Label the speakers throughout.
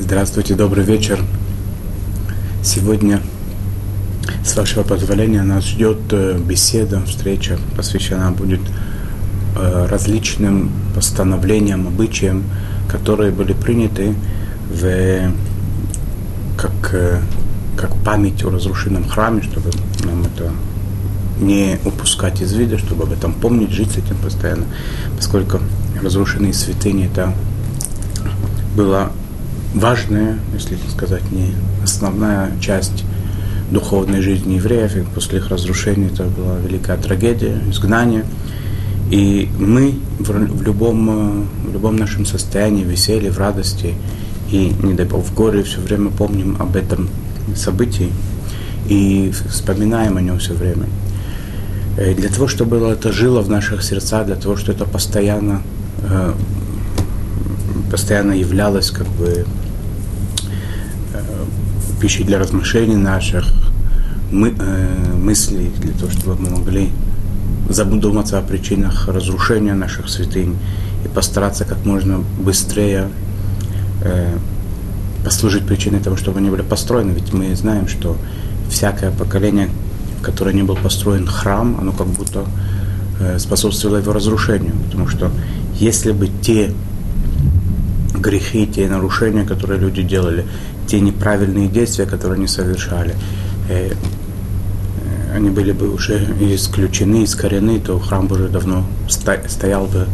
Speaker 1: Здравствуйте, добрый вечер. Сегодня, с вашего позволения, нас ждет э, беседа, встреча, посвящена будет э, различным постановлениям, обычаям, которые были приняты в, как, э, как память о разрушенном храме, чтобы нам это не упускать из вида, чтобы об этом помнить, жить с этим постоянно, поскольку разрушенные святыни это была важная, если сказать, не основная часть духовной жизни евреев, и после их разрушения это была великая трагедия, изгнание. И мы в любом, в любом нашем состоянии, веселье, в радости и, не дай бог, в горе все время помним об этом событии и вспоминаем о нем все время. И для того, чтобы это жило в наших сердцах, для того, чтобы это постоянно э, постоянно являлось как бы э, пищей для размышлений наших, мы, э, мыслей, для того, чтобы мы могли задуматься о причинах разрушения наших святынь и постараться как можно быстрее э, послужить причиной того, чтобы они были построены. Ведь мы знаем, что всякое поколение, в которое не был построен храм, оно как будто э, способствовало его разрушению. Потому что если бы те грехи, те нарушения, которые люди делали, те неправильные действия, которые они совершали, э, э, они были бы уже исключены, искорены, то храм бы уже давно стоял бы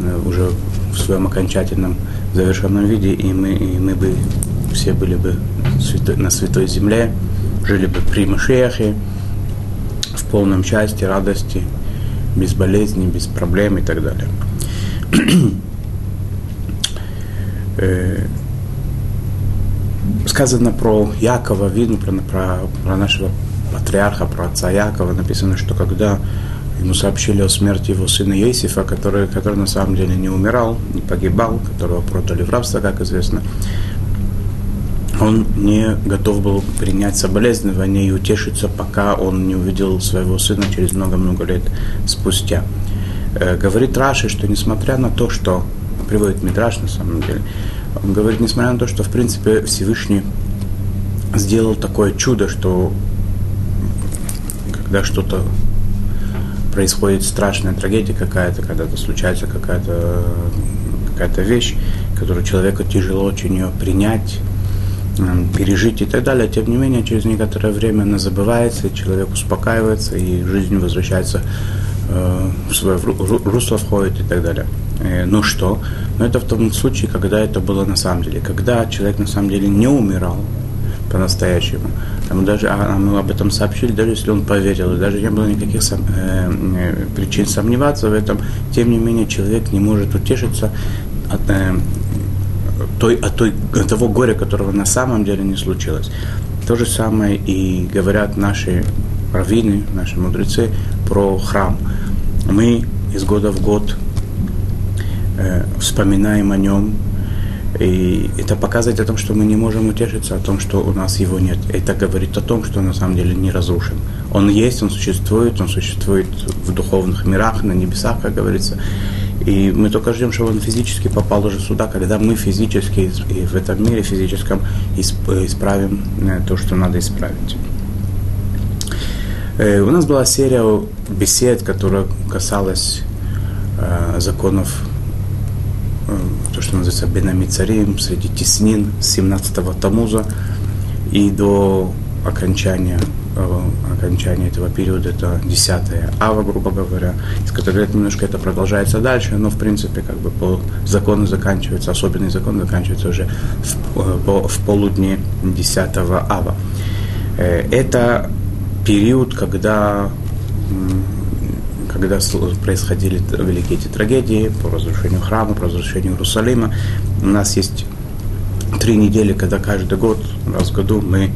Speaker 1: э, уже в своем окончательном завершенном виде, и мы, и мы бы все были бы на святой земле, жили бы при Машехе, в полном счастье, радости, без болезней, без проблем и так далее. Э, сказано про Якова, видно про, про, про нашего патриарха, про отца Якова, написано, что когда ему сообщили о смерти его сына Есифа, который, который на самом деле не умирал, не погибал, которого продали в рабство, как известно, он не готов был принять соболезнования и утешиться, пока он не увидел своего сына через много-много лет спустя. Э, говорит Раши, что несмотря на то, что приводит Мидраш на самом деле. Он говорит, несмотря на то, что в принципе Всевышний сделал такое чудо, что когда что-то происходит страшная трагедия какая-то, когда-то случается какая-то какая-то вещь, которую человеку тяжело очень ее принять, пережить и так далее. Тем не менее, через некоторое время она забывается, человек успокаивается, и жизнь возвращается э, в свое русло входит и так далее. Э, ну что? Но это в том случае, когда это было на самом деле. Когда человек на самом деле не умирал по-настоящему. Там даже, а, мы об этом сообщили, даже если он поверил, и даже не было никаких сом, э, причин сомневаться в этом, тем не менее человек не может утешиться от, э, той, от, той, от того горя, которого на самом деле не случилось. То же самое и говорят наши раввины, наши мудрецы про храм. Мы из года в год э, вспоминаем о нем. И это показывает о том, что мы не можем утешиться о том, что у нас его нет. Это говорит о том, что на самом деле не разрушен. Он есть, он существует, он существует в духовных мирах, на небесах, как говорится. И мы только ждем, чтобы он физически попал уже сюда, когда мы физически и в этом мире физическом исправим э, то, что надо исправить. Э, у нас была серия бесед, которая касалась законов то, что называется Бенами Царим, среди теснин с 17-го Тамуза и до окончания, э, окончания этого периода, это 10 ава, грубо говоря, из которого немножко это продолжается дальше, но в принципе как бы по закону заканчивается, особенный закон заканчивается уже в, э, по, в полудне 10 ава. Э, это период, когда когда происходили великие эти трагедии по разрушению храма, по разрушению Иерусалима. У нас есть три недели, когда каждый год, раз в году мы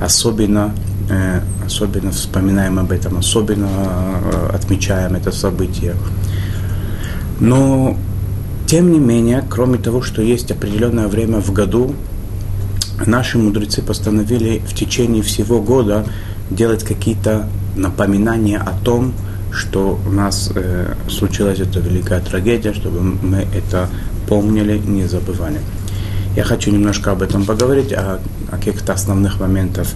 Speaker 1: особенно, э, особенно вспоминаем об этом, особенно э, отмечаем это событие. Но, тем не менее, кроме того, что есть определенное время в году, наши мудрецы постановили в течение всего года делать какие-то напоминания о том, что у нас э, случилась эта великая трагедия, чтобы мы это помнили, не забывали. Я хочу немножко об этом поговорить, о, о каких-то основных моментах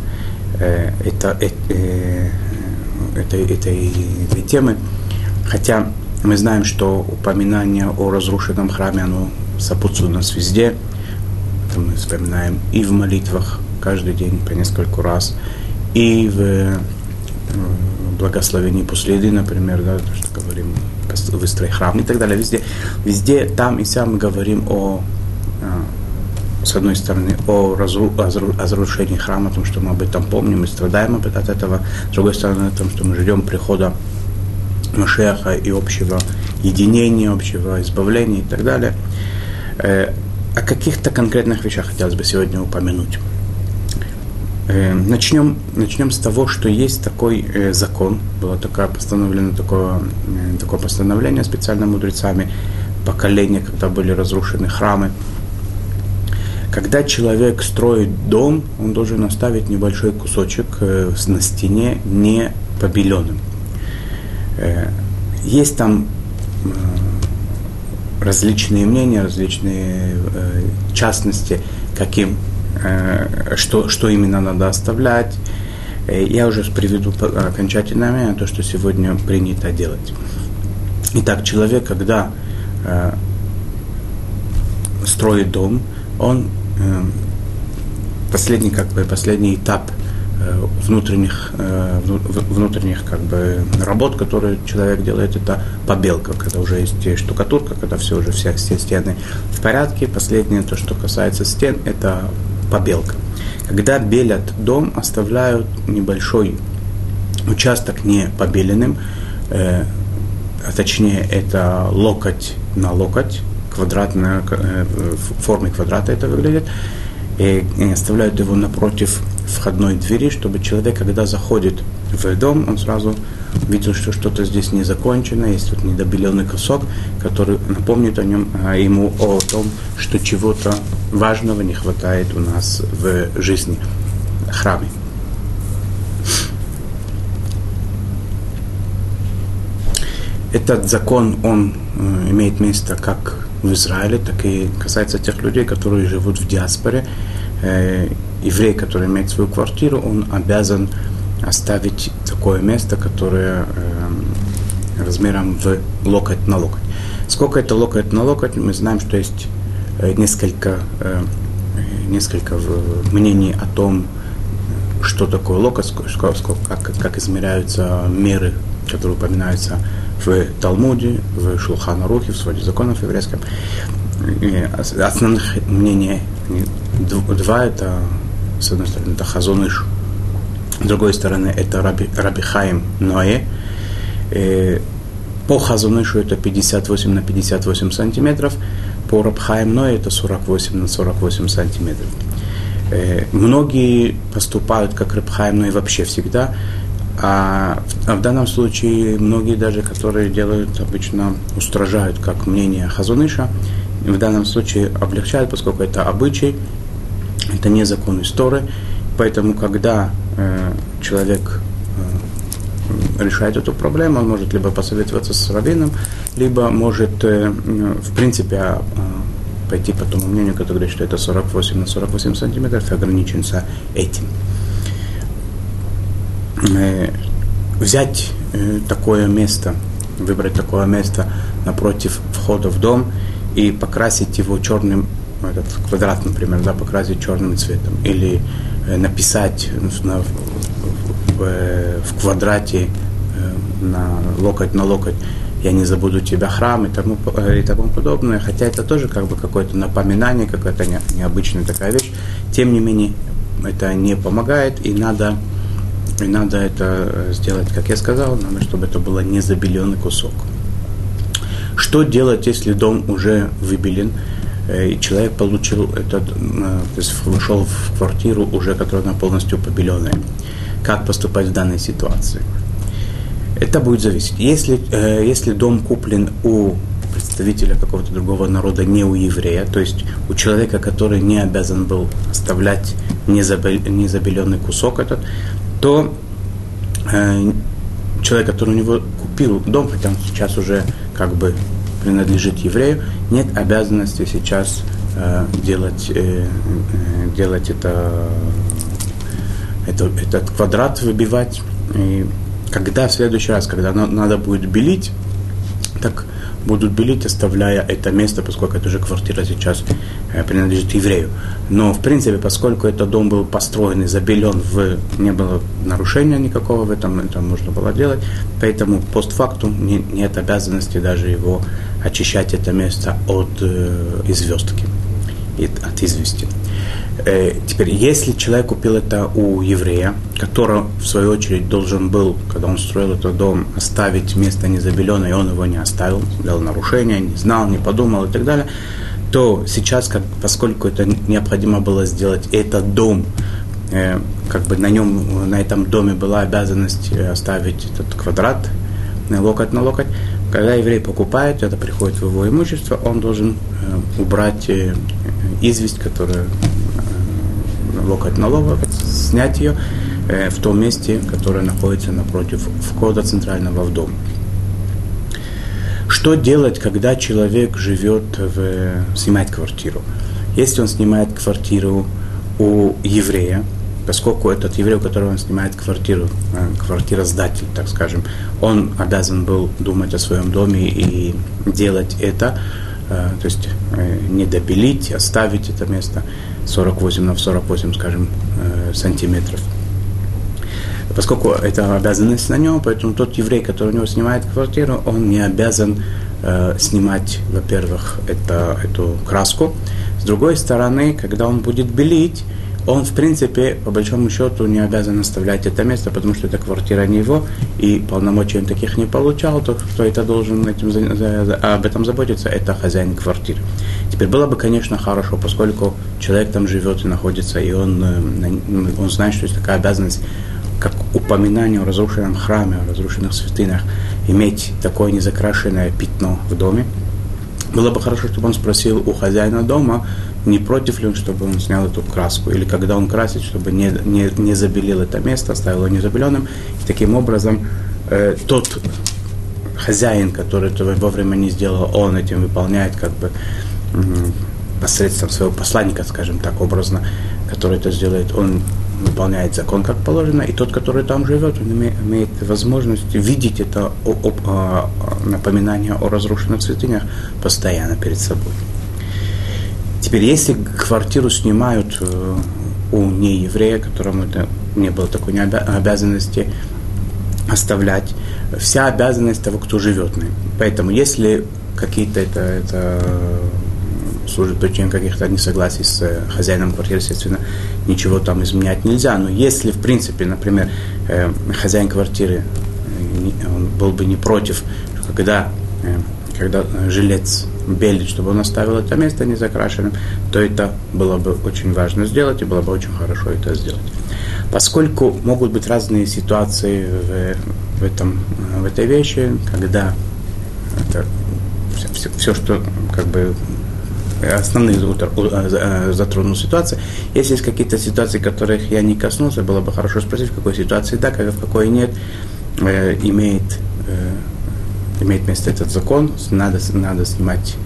Speaker 1: э, это, э, э, этой, этой, этой темы. Хотя мы знаем, что упоминание о разрушенном храме, оно сопутствует нас везде. Это мы вспоминаем и в молитвах каждый день по нескольку раз, и в благословении после еды, например, да, то, что говорим, выстрой храм и так далее. Везде, везде там и сям мы говорим о, э, с одной стороны, о разрушении храма, о том, что мы об этом помним и страдаем от этого, с другой стороны, о том, что мы ждем прихода Машеха и общего единения, общего избавления и так далее. Э, о каких-то конкретных вещах хотелось бы сегодня упомянуть. Э, начнем, начнем с того, что есть такой э, закон, было такое постановлено такое, такое постановление специально мудрецами поколения, когда были разрушены храмы. Когда человек строит дом, он должен оставить небольшой кусочек на стене не побеленным. Э, есть там э, различные мнения, различные э, частности, каким, что, что именно надо оставлять. Я уже приведу окончательное то, что сегодня принято делать. Итак, человек, когда строит дом, он последний, как бы, последний этап – Э, внутренних, э, внутренних как бы, работ, которые человек делает, это побелка, когда уже есть штукатурка, когда все уже все, все стены в порядке. Последнее, то, что касается стен, это побелка. Когда белят дом, оставляют небольшой участок не побеленным, э, а точнее это локоть на локоть, квадратная, э, в форме квадрата это выглядит, и, и оставляют его напротив входной двери, чтобы человек, когда заходит в дом, он сразу видел, что что-то здесь не закончено, есть тут недобеленный кусок, который напомнит о нем, а, ему о том, что чего-то важного не хватает у нас в жизни, храме. Этот закон, он э, имеет место как в Израиле, так и касается тех людей, которые живут в диаспоре, э, еврей, который имеет свою квартиру, он обязан оставить такое место, которое э, размером в локоть на локоть. Сколько это локоть на локоть, мы знаем, что есть э, несколько, э, несколько мнений о том, что такое локоть, сколько, как, как измеряются меры, которые упоминаются в Талмуде, в Шулхана-Рухе, в своде законов еврейском. Основных мнений два – это с одной стороны, это Хазоныш, с другой стороны, это Раби, Раби Хаим Ноэ. Э, по Хазунышу это 58 на 58 сантиметров, по Рабхаим Ноэ это 48 на 48 сантиметров. Э, многие поступают как Рабхаим Ноэ вообще всегда, а в, а в данном случае многие даже, которые делают обычно, устражают как мнение Хазуныша, в данном случае облегчают, поскольку это обычай, это не закон истории. Поэтому, когда э, человек э, решает эту проблему, он может либо посоветоваться с раввином, либо может, э, в принципе, э, пойти по тому мнению, которое что это 48 на 48 сантиметров, и ограничиться этим. Э, взять э, такое место, выбрать такое место напротив входа в дом и покрасить его черным этот квадрат, например, да, покрасить черным цветом, или написать на, в, в, э, в квадрате э, на локоть на локоть я не забуду тебя храм и тому, и тому подобное, хотя это тоже как бы какое-то напоминание, какая-то не, необычная такая вещь, тем не менее это не помогает и надо и надо это сделать, как я сказал, надо, чтобы это было не забеленный кусок. Что делать, если дом уже выбелен? Э, и человек получил этот, э, то есть вошел в квартиру уже, которая она полностью побеленная. Как поступать в данной ситуации? Это будет зависеть. Если, э, если дом куплен у представителя какого-то другого народа, не у еврея, то есть у человека, который не обязан был оставлять незабеленный кусок этот, то человек, который у него купил дом, хотя он сейчас уже как бы принадлежит еврею, нет обязанности сейчас э, делать, э, э, делать это, это, этот квадрат выбивать. И когда в следующий раз, когда надо будет белить, так будут белить, оставляя это место, поскольку это уже квартира сейчас принадлежит еврею. Но, в принципе, поскольку этот дом был построен и забелен, в, не было нарушения никакого в этом, это можно было делать, поэтому постфактум не, нет обязанности даже его очищать это место от э, известки, от извести. Э, теперь, если человек купил это у еврея, который, в свою очередь, должен был, когда он строил этот дом, оставить место незабеленное, и он его не оставил, сделал нарушение, не знал, не подумал и так далее, то сейчас, как, поскольку это необходимо было сделать, этот дом, э, как бы на нем, на этом доме была обязанность э, оставить этот квадрат, локоть на локоть, когда еврей покупает, это приходит в его имущество, он должен э, убрать э, известь, которая локоть на снять ее э, в том месте, которое находится напротив входа центрального в дом. Что делать, когда человек живет в, снимает квартиру? Если он снимает квартиру у еврея, поскольку этот еврей, у которого он снимает квартиру, э, квартиросдатель, так скажем, он обязан был думать о своем доме и делать это, э, то есть не допилить, оставить это место, 48 на 48, скажем, э, сантиметров. Поскольку это обязанность на нем, поэтому тот еврей, который у него снимает квартиру, он не обязан э, снимать, во-первых, это, эту краску. С другой стороны, когда он будет белить, он, в принципе, по большому счету, не обязан оставлять это место, потому что это квартира не его, и полномочий он таких не получал, то кто это должен этим, об этом заботиться, это хозяин квартиры. Теперь было бы, конечно, хорошо, поскольку человек там живет и находится, и он, э, он знает, что есть такая обязанность, как упоминание о разрушенном храме, о разрушенных святынях, иметь такое незакрашенное пятно в доме. Было бы хорошо, чтобы он спросил у хозяина дома, не против ли он, чтобы он снял эту краску, или когда он красит, чтобы не, не, не забелил это место, оставил его незабеленным, и таким образом э, тот хозяин, который этого вовремя не сделал, он этим выполняет как бы посредством своего посланника, скажем так, образно, который это сделает, он выполняет закон как положено, и тот, который там живет, он имеет, возможность видеть это о, о, о, напоминание о разрушенных святынях постоянно перед собой. Теперь, если квартиру снимают э, у нееврея, которому это не было такой обязанности оставлять, вся обязанность того, кто живет на. Поэтому, если какие-то это, это служит причиной каких-то несогласий с э, хозяином квартиры, естественно, ничего там изменять нельзя. Но если, в принципе, например, э, хозяин квартиры он был бы не против, когда, когда жилец белить, чтобы он оставил это место незакрашенным, то это было бы очень важно сделать, и было бы очень хорошо это сделать. Поскольку могут быть разные ситуации в, в, этом, в этой вещи, когда это все, все, все что как бы основные затронул ситуации. Если есть какие-то ситуации, которых я не коснулся, было бы хорошо спросить, в какой ситуации да, в какой нет, э, имеет э, имеет место этот закон, надо, надо снимать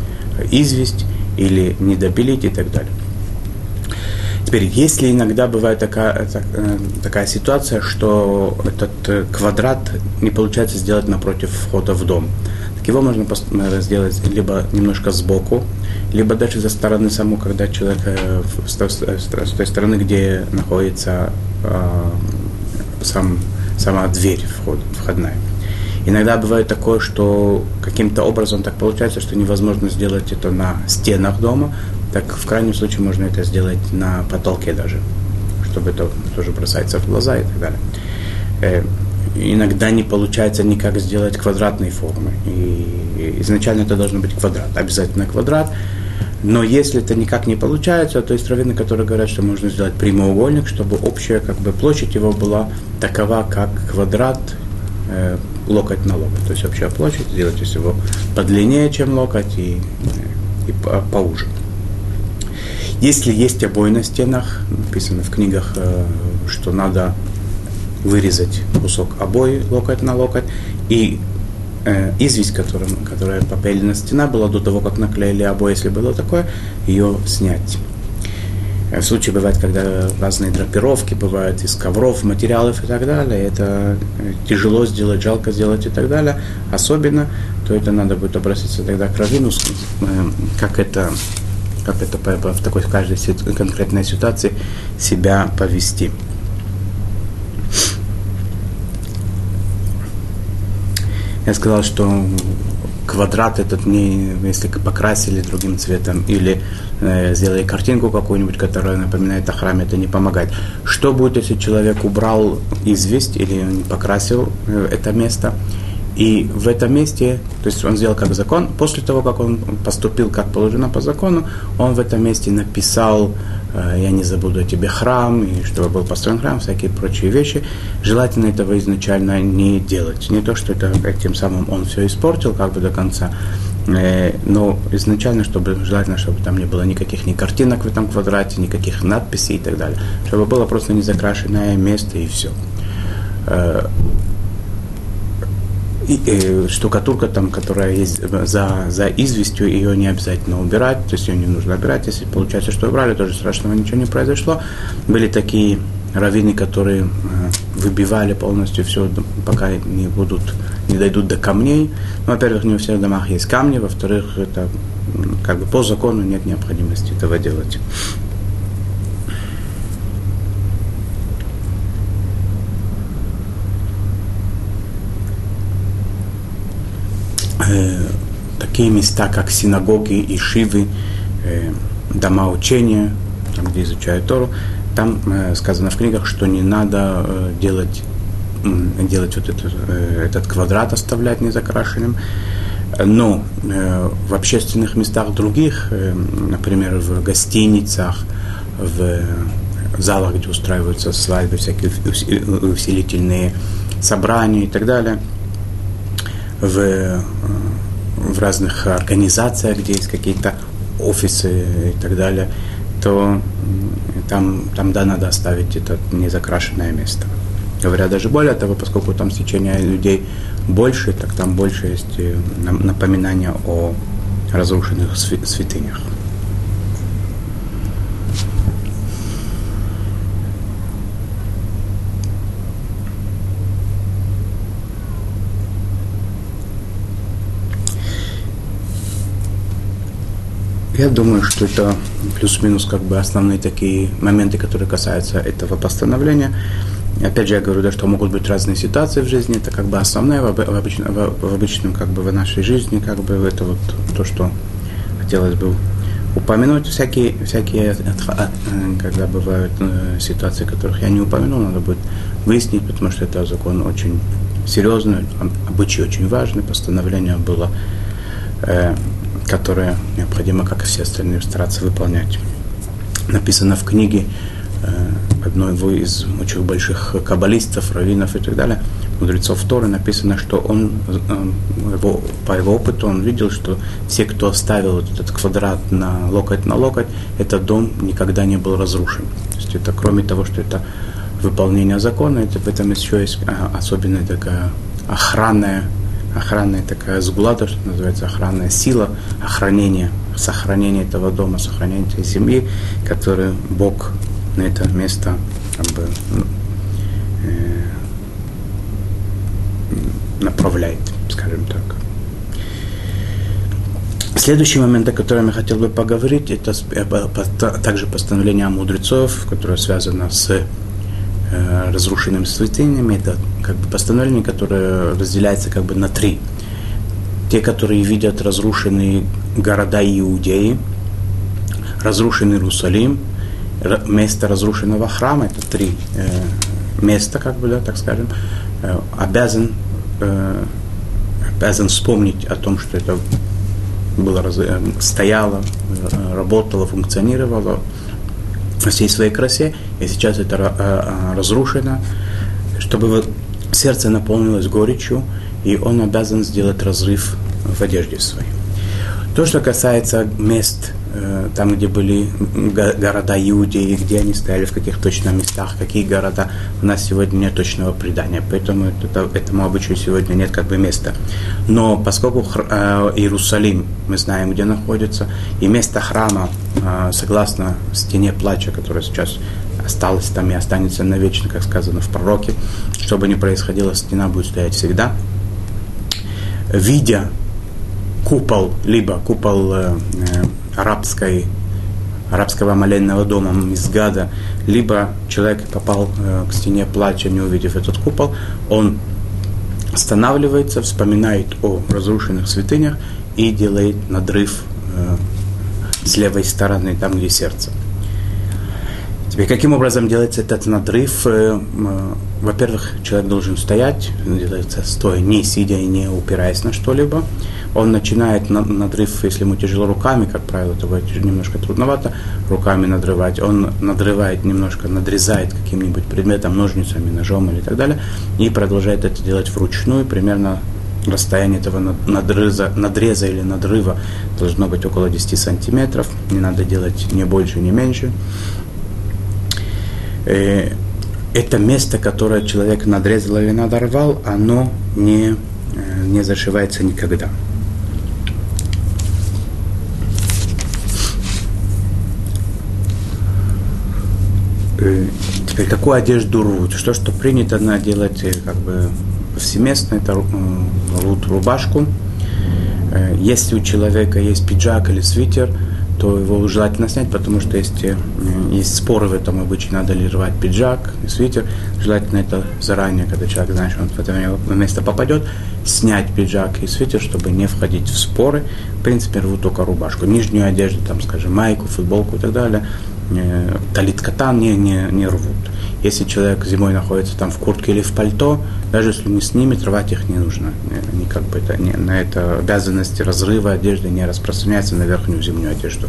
Speaker 1: известь или не допилить и так далее. Теперь, если иногда бывает такая, э, такая ситуация, что этот э, квадрат не получается сделать напротив входа в дом, так его можно э, сделать либо немножко сбоку, либо даже за стороны саму, когда человек с той стороны, где находится сам, сама дверь вход, входная. Иногда бывает такое, что каким-то образом так получается, что невозможно сделать это на стенах дома, так в крайнем случае можно это сделать на потолке даже, чтобы это тоже бросается в глаза и так далее. Э, иногда не получается никак сделать квадратные формы. И изначально это должен быть квадрат, обязательно квадрат. Но если это никак не получается, то есть раввины, которые говорят, что можно сделать прямоугольник, чтобы общая как бы, площадь его была такова, как квадрат, э, локоть на локоть. То есть общая площадь сделайте всего подлиннее, чем локоть, и, и по, поуже. Если есть обои на стенах, написано в книгах, э, что надо вырезать кусок обои локоть на локоть и э, известь, которым, которая попялена стена была до того, как наклеили обои, если было такое, ее снять. В случае бывает, когда разные драпировки бывают из ковров, материалов и так далее, это тяжело сделать, жалко сделать и так далее, особенно, то это надо будет обратиться тогда к Равину, как это, как это в такой в каждой конкретной ситуации себя повести. Я сказал, что квадрат этот не, если покрасили другим цветом или э, сделали картинку какую-нибудь, которая напоминает о храме, это не помогает. Что будет, если человек убрал известь или не покрасил э, это место? И в этом месте, то есть он сделал как закон, после того, как он поступил как положено по закону, он в этом месте написал я не забуду о тебе храм, и чтобы был построен храм, всякие прочие вещи. Желательно этого изначально не делать. Не то, что это тем самым он все испортил как бы до конца, э, но изначально, чтобы желательно, чтобы там не было никаких ни картинок в этом квадрате, никаких надписей и так далее. Чтобы было просто незакрашенное место и все. Э, штукатурка там, которая есть за, за известью, ее не обязательно убирать, то есть ее не нужно убирать. Если получается, что убрали, тоже страшного ничего не произошло. Были такие раввины, которые э, выбивали полностью все, пока не будут, не дойдут до камней. Ну, во-первых, не у всех домах есть камни, во-вторых, это как бы по закону нет необходимости этого делать. Э, такие места, как синагоги и шивы, э, дома учения, там, где изучают Тору, там э, сказано в книгах, что не надо э, делать, э, делать вот этот, э, этот квадрат, оставлять незакрашенным. Но э, в общественных местах других, э, например, в гостиницах, в залах, где устраиваются свадьбы, всякие усилительные собрания и так далее – в, в разных организациях, где есть какие-то офисы и так далее, то там, там да, надо оставить это незакрашенное место. Говоря даже более того, поскольку там стечение людей больше, так там больше есть э, напоминания о разрушенных святынях. Я думаю, что это плюс-минус как бы основные такие моменты, которые касаются этого постановления. Опять же, я говорю, да, что могут быть разные ситуации в жизни, это как бы основное в, обычном, в, обычном, как бы в нашей жизни, как бы это вот то, что хотелось бы упомянуть. Всякие, всякие когда бывают э, ситуации, которых я не упомянул, надо будет выяснить, потому что это закон очень серьезный, обычай очень важный, постановление было э, которые необходимо, как и все остальные, стараться выполнять. Написано в книге э, одного из очень больших каббалистов, раввинов и так далее, мудрецов Торы, написано, что он, э, его, по его опыту он видел, что все, кто оставил вот этот квадрат на локоть на локоть, этот дом никогда не был разрушен. То есть это кроме того, что это выполнение закона, это в этом еще есть э, особенная такая охранная охранная такая сгулата, что называется охранная сила, охранение, сохранение этого дома, сохранение этой земли, которую Бог на это место как бы, ну, э, направляет, скажем так. Следующий момент, о котором я хотел бы поговорить, это э, также постановление мудрецов, которое связано с разрушенными святынями. Это как бы постановление, которое разделяется как бы на три. Те, которые видят разрушенные города Иудеи, разрушенный Иерусалим, место разрушенного храма, это три э, места, как бы, да, так скажем, э, обязан, э, обязан вспомнить о том, что это было, э, стояло, э, работало, функционировало, во всей своей красе, и сейчас это э, э, разрушено, чтобы сердце наполнилось горечью, и он обязан сделать разрыв в одежде своей. То, что касается мест, э, там, где были города Иудеи, где они стояли, в каких точно местах, какие города, у нас сегодня нет точного предания, поэтому это, этому обычаю сегодня нет как бы места. Но поскольку Иерусалим, мы знаем, где находится, и место храма, согласно стене плача, которая сейчас осталась там и останется навечно, как сказано в пророке, что бы ни происходило, стена будет стоять всегда. Видя купол, либо купол э, э, арабской, арабского молельного дома Мизгада, либо человек попал э, к стене плача, не увидев этот купол, он останавливается, вспоминает о разрушенных святынях и делает надрыв э, с левой стороны, там, где сердце. Теперь, каким образом делается этот надрыв? Э, э, во-первых, человек должен стоять, делается стоя, не сидя и не упираясь на что-либо он начинает надрыв, если ему тяжело руками, как правило, это будет немножко трудновато руками надрывать, он надрывает немножко, надрезает каким-нибудь предметом, ножницами, ножом или так далее, и продолжает это делать вручную, примерно расстояние этого надреза, надреза или надрыва должно быть около 10 сантиметров, не надо делать ни больше, ни меньше. Э, это место, которое человек надрезал или надорвал, оно не, э, не зашивается никогда. Э, теперь, какую одежду рвут? Что, что принято делать как бы повсеместно, это рвут рубашку. Э, если у человека есть пиджак или свитер, то его желательно снять, потому что есть, есть споры в этом обычно, надо ли рвать пиджак свитер. Желательно это заранее, когда человек знает, что он в это место попадет, снять пиджак и свитер, чтобы не входить в споры. В принципе, рвут только рубашку. Нижнюю одежду, там, скажем, майку, футболку и так далее, Э, талит катан не, не, не рвут. Если человек зимой находится там в куртке или в пальто, даже если не снимет, рвать их не нужно. Они как бы это, не, на это обязанности разрыва одежды не распространяются на верхнюю зимнюю одежду.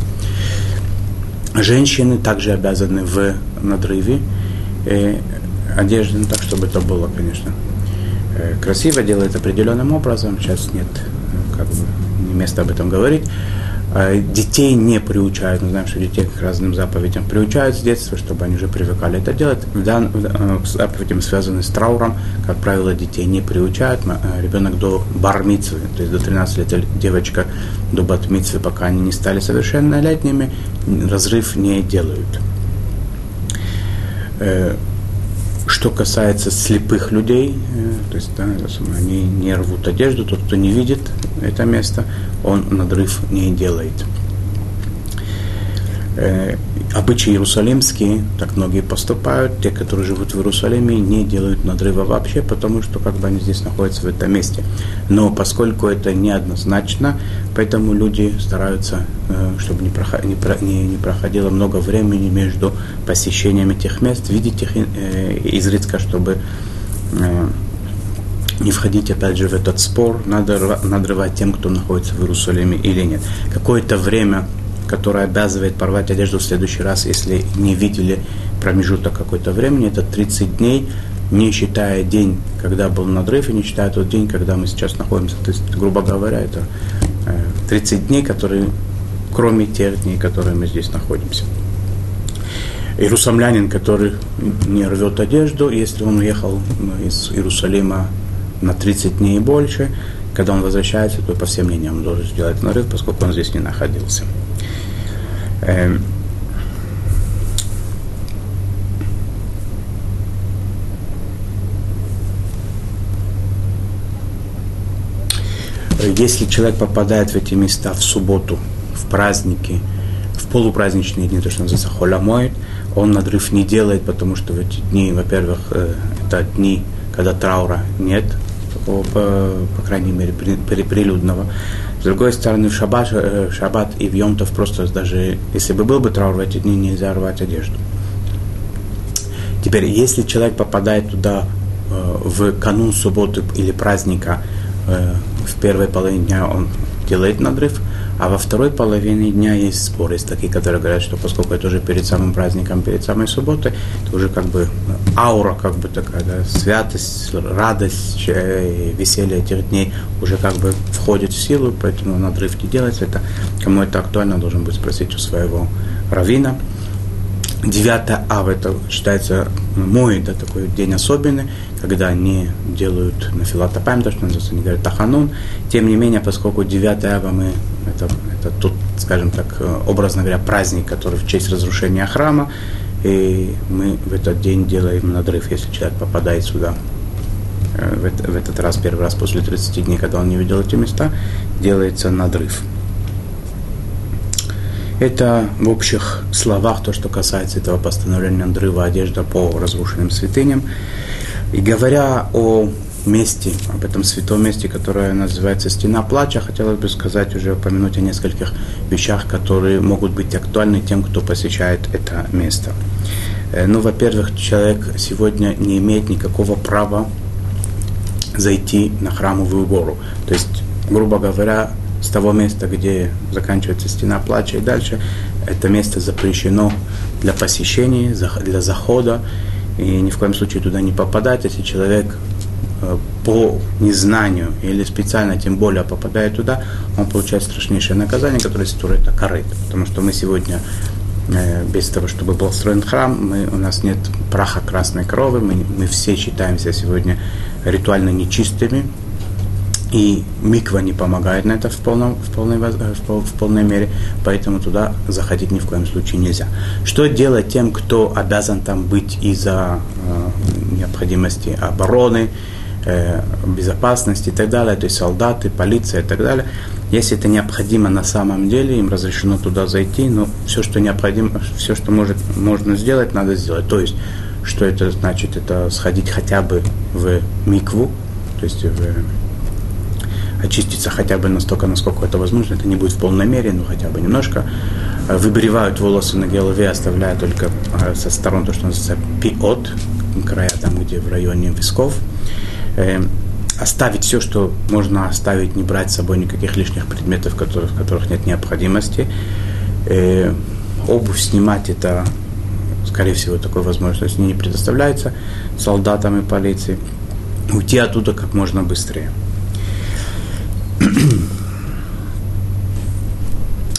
Speaker 1: Женщины также обязаны в надрыве э, одежды, ну, так чтобы это было, конечно, э, красиво, делает определенным образом. Сейчас нет э, как бы, не об этом говорить. А, детей не приучают, мы знаем, что детей к разным заповедям приучают с детства, чтобы они уже привыкали это делать. Дан, э, к заповедям, связанным с трауром, как правило, детей не приучают. Э, ребенок до бармитсвы, то есть до 13 лет, девочка до батмитсвы, пока они не стали совершеннолетними, разрыв не делают. Э, что касается слепых людей, то есть да, они не рвут одежду, тот, кто не видит это место, он надрыв не делает. Обычаи иерусалимские, так многие поступают, те, которые живут в Иерусалиме, не делают надрыва вообще, потому что как бы они здесь находятся в этом месте. Но поскольку это неоднозначно, поэтому люди стараются, э, чтобы не, проход, не, не проходило много времени между посещениями тех мест, видеть их э, изредка, чтобы э, не входить опять же в этот спор, надо надрывать тем, кто находится в Иерусалиме или нет. Какое-то время, которое обязывает порвать одежду в следующий раз, если не видели промежуток какой-то времени, это 30 дней, не считая день, когда был надрыв, и не считая тот день, когда мы сейчас находимся. То есть, грубо говоря, это 30 э, дней, которые, кроме тех дней, которые мы здесь находимся. Иерусалимлянин, который не рвет одежду, если он уехал из Иерусалима на 30 дней и больше. Когда он возвращается, то по всем мнениям он должен сделать нарыв, поскольку он здесь не находился. Эм. Если человек попадает в эти места в субботу, в праздники, в полупраздничные дни, то, что называется холямоид, он надрыв не делает, потому что в эти дни, во-первых, э, это дни, когда траура нет, по, по крайней мере, при, при, прилюдного. Другой стороны, в шаббат, э, в шаббат и в Йомтов просто даже, если бы был бы траур в эти дни, нельзя рвать одежду. Теперь, если человек попадает туда э, в канун субботы или праздника, э, в первой половине дня он делает надрыв, А во второй половине дня есть споры. Есть такие, которые говорят, что поскольку это уже перед самым праздником, перед самой субботой, это уже как бы аура, как бы такая, да, святость, радость, веселье этих дней уже как бы входит в силу, поэтому надрыв не делается. Это, кому это актуально, должен быть спросить у своего равина. 9 ав это считается мой, да, такой день особенный, когда они делают на филатопаем, то, что называется, они говорят таханун. Тем не менее, поскольку 9 ава мы, это, это тут, скажем так, образно говоря, праздник, который в честь разрушения храма, и мы в этот день делаем надрыв, если человек попадает сюда э, в, в этот раз, первый раз после 30 дней, когда он не видел эти места, делается надрыв. Это в общих словах то, что касается этого постановления надрыва одежда по разрушенным святыням. И говоря о месте, об этом святом месте, которое называется Стена Плача, хотелось бы сказать, уже упомянуть о нескольких вещах, которые могут быть актуальны тем, кто посещает это место. Э, ну, во-первых, человек сегодня не имеет никакого права зайти на храмовую гору. То есть, грубо говоря, с того места, где заканчивается стена плача и дальше, это место запрещено для посещения, для захода, и ни в коем случае туда не попадать, если человек по незнанию или специально, тем более попадает туда, он получает страшнейшее наказание, которое ситуирует это корыт. Потому что мы сегодня, э, без того, чтобы был строен храм, мы, у нас нет праха красной крови, мы, мы все считаемся сегодня ритуально нечистыми, и миква не помогает на это в, полном, в, полной, в, в полной мере, поэтому туда заходить ни в коем случае нельзя. Что делать тем, кто обязан там быть из-за э, необходимости обороны, э, безопасности и так далее, то есть солдаты, полиция и так далее. Если это необходимо на самом деле, им разрешено туда зайти, но все, что необходимо, все, что может, можно сделать, надо сделать. То есть, что это значит? Это сходить хотя бы в микву, то есть в очиститься хотя бы настолько, насколько это возможно. Это не будет в полной мере, но хотя бы немножко. Э, выбривают волосы на голове, оставляя только э, со сторон то, что называется пиот, края там, где в районе висков. Э, оставить все, что можно оставить, не брать с собой никаких лишних предметов, которых, в которых нет необходимости. Обувь снимать это, скорее всего, такой возможности не предоставляется солдатам и полиции. Уйти оттуда как можно быстрее.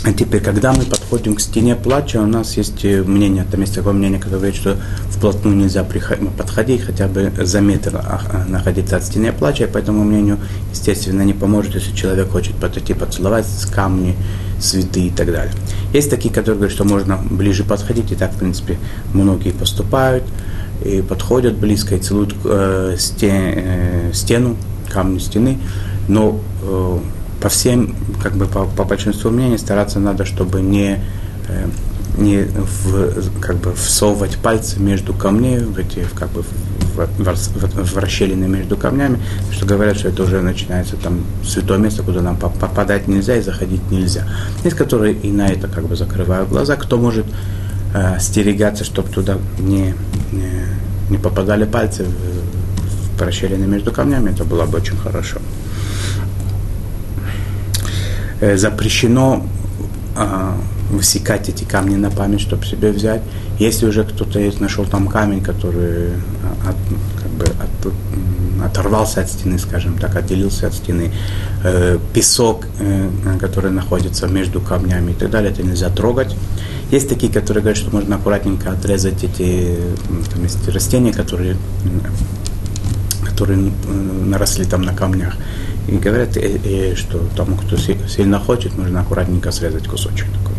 Speaker 1: А теперь, когда мы подходим к стене плача, у нас есть э, мнение, там есть такое мнение, которое говорит, что вплотную нельзя подходить, хотя бы за метр а, а, находиться от стены плача, и по этому мнению, естественно, не поможет, если человек хочет подойти, поцеловать камни, цветы и так далее. Есть такие, которые говорят, что можно ближе подходить, и так, в принципе, многие поступают, и подходят близко и целуют э, стен, э, стену, камни стены, но э, по всем, как бы по, по большинству мнений стараться надо, чтобы не, э, не в, как бы всовывать пальцы между камней, в эти, как бы в, в, в расщелины между камнями, что говорят, что это уже начинается там святое место, куда нам попадать нельзя и заходить нельзя. Есть, которые и на это как бы закрывают глаза, кто может э, стерегаться, чтобы туда не, не, не попадали пальцы в, в расщелины между камнями, это было бы очень хорошо. Э, запрещено э, высекать эти камни на память, чтобы себе взять. Если уже кто-то нашел там камень, который э, от, как бы от, оторвался от стены, скажем так, отделился от стены, э, песок, э, который находится между камнями и так далее, это нельзя трогать. Есть такие, которые говорят, что можно аккуратненько отрезать эти там есть растения, которые, которые наросли там на камнях. И говорят, и, и, что тому, кто сильно хочет, нужно аккуратненько срезать кусочек такой.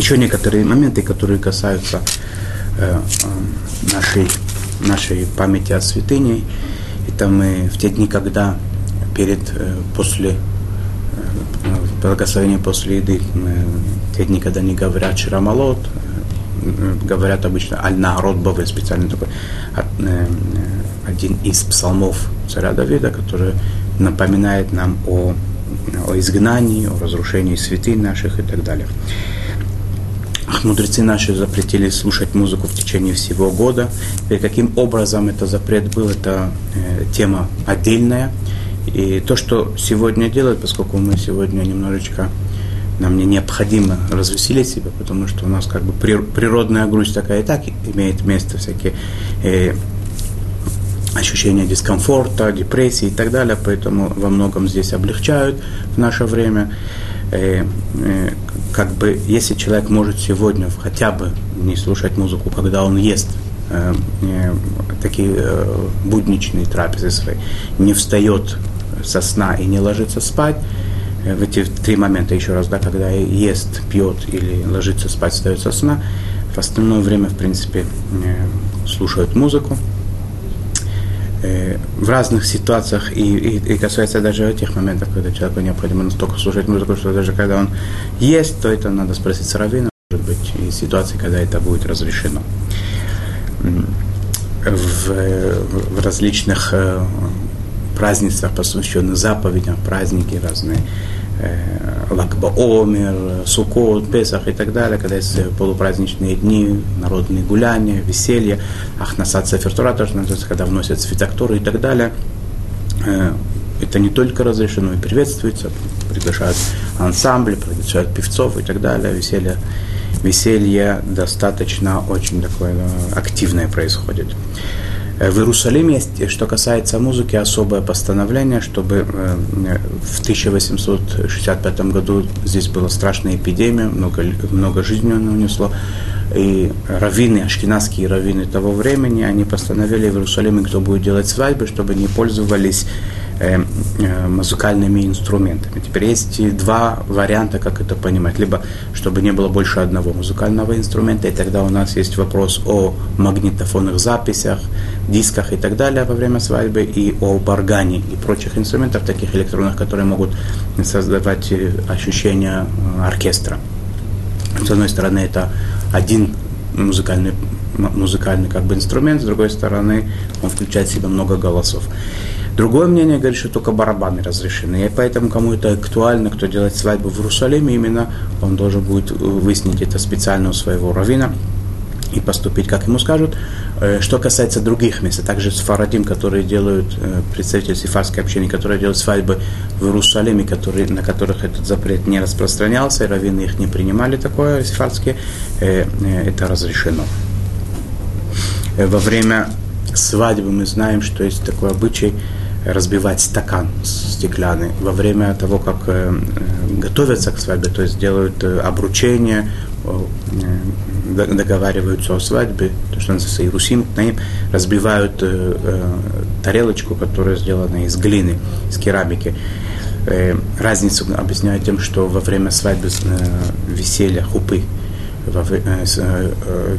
Speaker 1: Еще некоторые моменты, которые касаются э, э, нашей, нашей памяти о святыне. Это мы в те дни, когда перед, э, после благословения после еды, мы, те дни, когда не говорят ширамалот, говорят обычно Аль-Народ Бавель, специально такой один из псалмов царя Давида, который напоминает нам о, о изгнании, о разрушении святынь наших и так далее. мудрецы наши запретили слушать музыку в течение всего года. И каким образом это запрет был, это э, тема отдельная. И то, что сегодня делают, поскольку мы сегодня немножечко нам не необходимо развеселить себя, потому что у нас как бы природная грусть такая и так имеет место, всякие э, ощущения дискомфорта, депрессии и так далее, поэтому во многом здесь облегчают в наше время. Э, э, как бы, если человек может сегодня хотя бы не слушать музыку, когда он ест, э, э, такие э, будничные трапезы свои, не встает со сна и не ложится спать, в эти три момента, еще раз, да, когда ест, пьет или ложится спать, встает со сна, в остальное время, в принципе, слушают музыку, Э, в разных ситуациях, и, и, и касается даже тех моментов, когда человеку необходимо настолько слушать музыку, что даже когда он есть, то это надо спросить с раввина, может быть, и ситуации, когда это будет разрешено. В, в различных э, празднествах, посвященных заповедям, праздники разные, Э, Лагба Омер, Сукот, Песах и так далее, когда есть полупраздничные дни, народные гуляния, веселье, Ахнасат Сефертура, тоже называется, когда вносят свитокторы и так далее. Э, это не только разрешено и приветствуется, приглашают ансамбли, приглашают певцов и так далее, веселье, веселье достаточно очень такое э, активное происходит. В Иерусалиме есть, что касается музыки, особое постановление, чтобы э, в 1865 году здесь была страшная эпидемия, много, много жизни она унесло, и раввины, ашкенадские раввины того времени, они постановили в Иерусалиме, кто будет делать свадьбы, чтобы не пользовались Э, э, музыкальными инструментами. Теперь есть два варианта, как это понимать. Либо, чтобы не было больше одного музыкального инструмента, и тогда у нас есть вопрос о магнитофонных записях, дисках и так далее во время свадьбы, и о баргане и прочих инструментах, таких электронных, которые могут создавать э, ощущение оркестра. С одной стороны, это один музыкальный музыкальный как бы инструмент, с другой стороны, он включает в себя много голосов. Другое мнение говорит, что только барабаны разрешены. И поэтому, кому это актуально, кто делает свадьбу в Иерусалиме, именно он должен будет выяснить это специально у своего равина и поступить, как ему скажут. Э, что касается других мест, а также с Фарадим, которые делают, э, представители сифарской общины, которые делают свадьбы в Иерусалиме, которые, на которых этот запрет не распространялся, и раввины их не принимали такое, сифарские, э, это разрешено. Во время свадьбы мы знаем, что есть такой обычай, разбивать стакан стеклянный во время того, как э, готовятся к свадьбе, то есть делают э, обручение, э, договариваются о свадьбе, то, что называется Иерусим, наим, разбивают э, э, тарелочку, которая сделана из глины, из керамики. Разницу объясняют тем, что во время свадьбы веселья, хупы,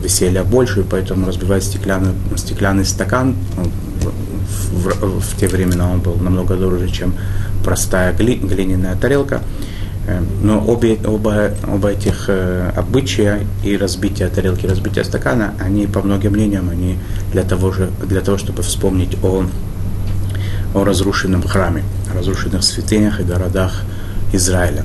Speaker 1: веселья больше, поэтому разбивают стеклянный, стеклянный стакан, в, в те времена он был намного дороже, чем простая гли, глиняная тарелка. Э, но обе, оба, оба этих э, обычая и разбитие тарелки, разбитие стакана, они, по многим мнениям, они для того, же, для того чтобы вспомнить о, о разрушенном храме, о разрушенных святынях и городах Израиля.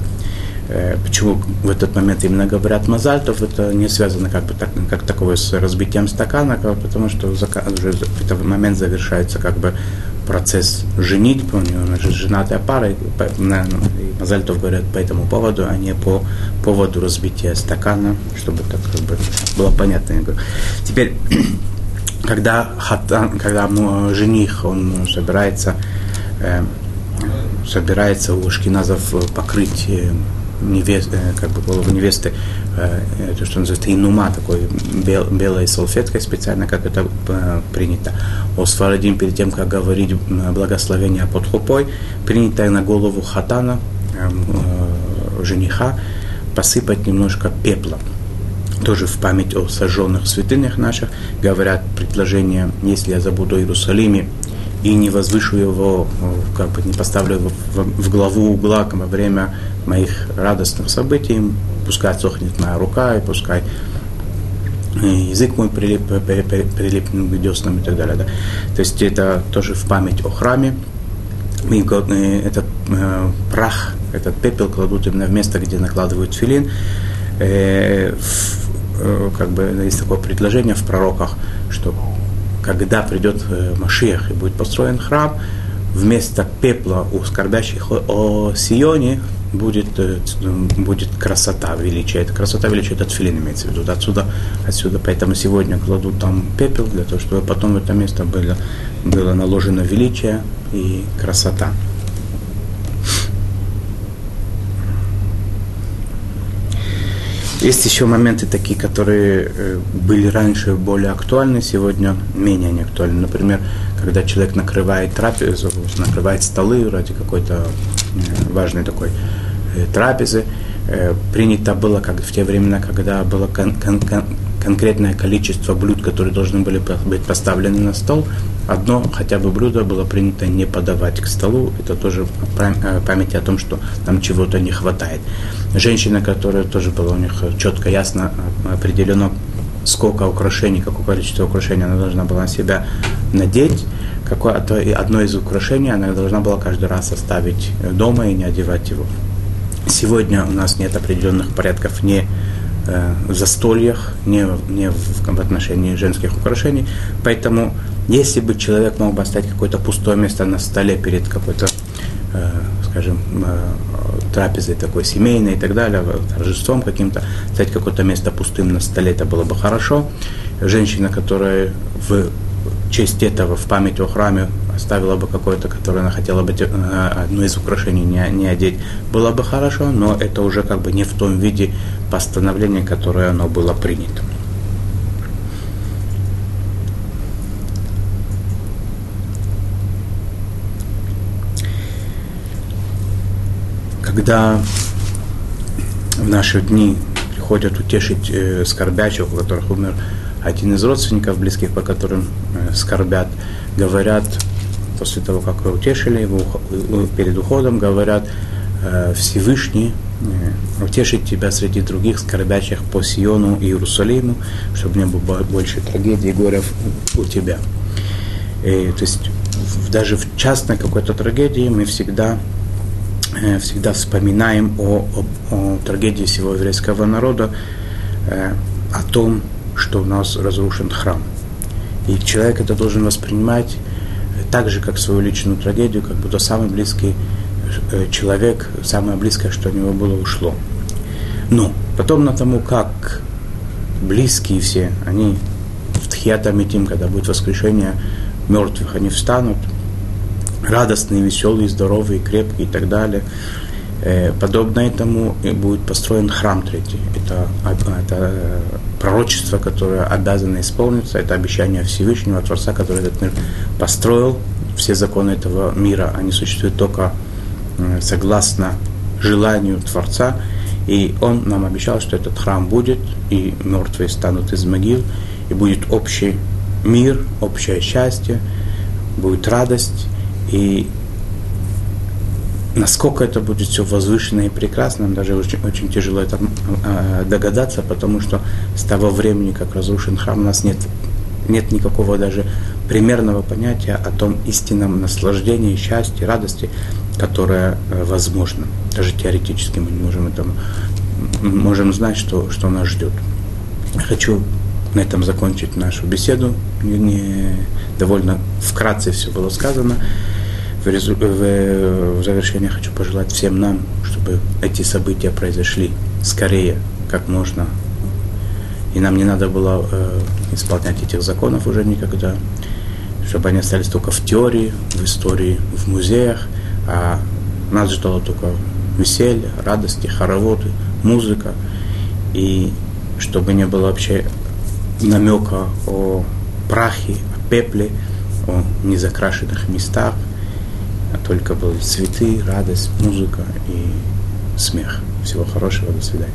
Speaker 1: Э, почему в этот момент именно говорят мазальтов, это не связано как бы так, как такое с разбитием стакана, потому что уже в этот момент завершается как бы процесс женитьбы, у него же женатая пара, и, и Мазальтов говорят по этому поводу, а не по поводу разбития стакана, чтобы так как бы было понятно. Теперь, когда, хатан, когда ну, жених, он собирается, э, собирается у шкиназов покрыть невесты, э, как бы голову невесты, э, то, что называется инума, такой бел, белой салфеткой специально, как это э, принято. О Сфарадим перед тем, как говорить благословение под хупой, принято на голову хатана, жениха, посыпать немножко пепла. Тоже в память о сожженных святынях наших говорят предложение, если я забуду о Иерусалиме, и не возвышу его, как бы не поставлю его в, в главу угла во время моих радостных событий, пускай сохнет моя рука, и пускай язык мой прилип, прилипнет к деснам и так далее. Да. То есть это тоже в память о храме. И этот э, прах, этот пепел кладут именно в место, где накладывают филин. Э, э, как бы есть такое предложение в пророках, что когда придет э, Машиах и будет построен храм, вместо пепла у скорбящих о Сионе будет, э, будет красота, величие. Это красота, величие, это тфилин имеется в виду. Отсюда, отсюда, поэтому сегодня кладут там пепел, для того, чтобы потом в это место было, было наложено величие и красота. Есть еще моменты такие, которые э, были раньше более актуальны, сегодня менее не актуальны. Например, когда человек накрывает трапезу, накрывает столы ради какой-то э, важной такой э, трапезы, принято было как в те времена, когда было кон- кон- кон- конкретное количество блюд, которые должны были быть поставлены на стол, одно хотя бы блюдо было принято не подавать к столу. Это тоже память о том, что нам чего-то не хватает женщина, которая тоже было у них четко, ясно определено, сколько украшений, какое количество украшений она должна была на себя надеть, какое, одно из украшений она должна была каждый раз оставить дома и не одевать его. Сегодня у нас нет определенных порядков не э, застольях, не, не в, в отношении женских украшений. Поэтому, если бы человек мог бы оставить какое-то пустое место на столе перед какой-то, э, скажем, э, трапезой такой семейной и так далее, торжеством каким-то, взять какое-то место пустым на столе, это было бы хорошо. Женщина, которая в честь этого, в память о храме оставила бы какое-то, которое она хотела бы э, одно из украшений не, не одеть, было бы хорошо, но это уже как бы не в том виде постановления, которое оно было принято. когда в наши дни приходят утешить э, скорбящих, у которых умер один из родственников близких, по которым э, скорбят, говорят, после того, как утешили его э, перед уходом, говорят, э, Всевышний э, утешить тебя среди других скорбящих по Сиону и Иерусалиму, чтобы не было больше трагедий и горя у тебя. И, то есть даже в частной какой-то трагедии мы всегда всегда вспоминаем о, о, о трагедии всего еврейского народа, о том, что у нас разрушен храм. И человек это должен воспринимать так же, как свою личную трагедию, как будто самый близкий э, человек, самое близкое, что от него было, ушло. Но потом на тому, как близкие все, они в Тхиатамитим, когда будет воскрешение мертвых, они встанут – радостные, веселые, здоровые, крепкие и так далее. Э, подобно этому будет построен храм третий. Это, это пророчество, которое обязано исполниться, это обещание Всевышнего Творца, который этот мир построил. Все законы этого мира, они существуют только э, согласно желанию Творца. И он нам обещал, что этот храм будет, и мертвые станут из могил, и будет общий мир, общее счастье, будет радость, и насколько это будет все возвышенно и прекрасно, даже очень, очень тяжело это э, догадаться, потому что с того времени, как разрушен храм, у нас нет, нет никакого даже примерного понятия о том истинном наслаждении, счастье, радости, которое э, возможно. Даже теоретически мы не можем этому, можем знать, что, что нас ждет. Хочу на этом закончить нашу беседу. Не, не, довольно вкратце все было сказано в, резу... в, в завершение хочу пожелать всем нам, чтобы эти события произошли скорее, как можно. И нам не надо было э, исполнять этих законов уже никогда, чтобы они остались только в теории, в истории, в музеях, а нас ждало только веселье, радости, хороводы, музыка, и чтобы не было вообще намека о прахе, о пепле, о незакрашенных местах, а только были цветы, радость, музыка и смех. Всего хорошего, до свидания.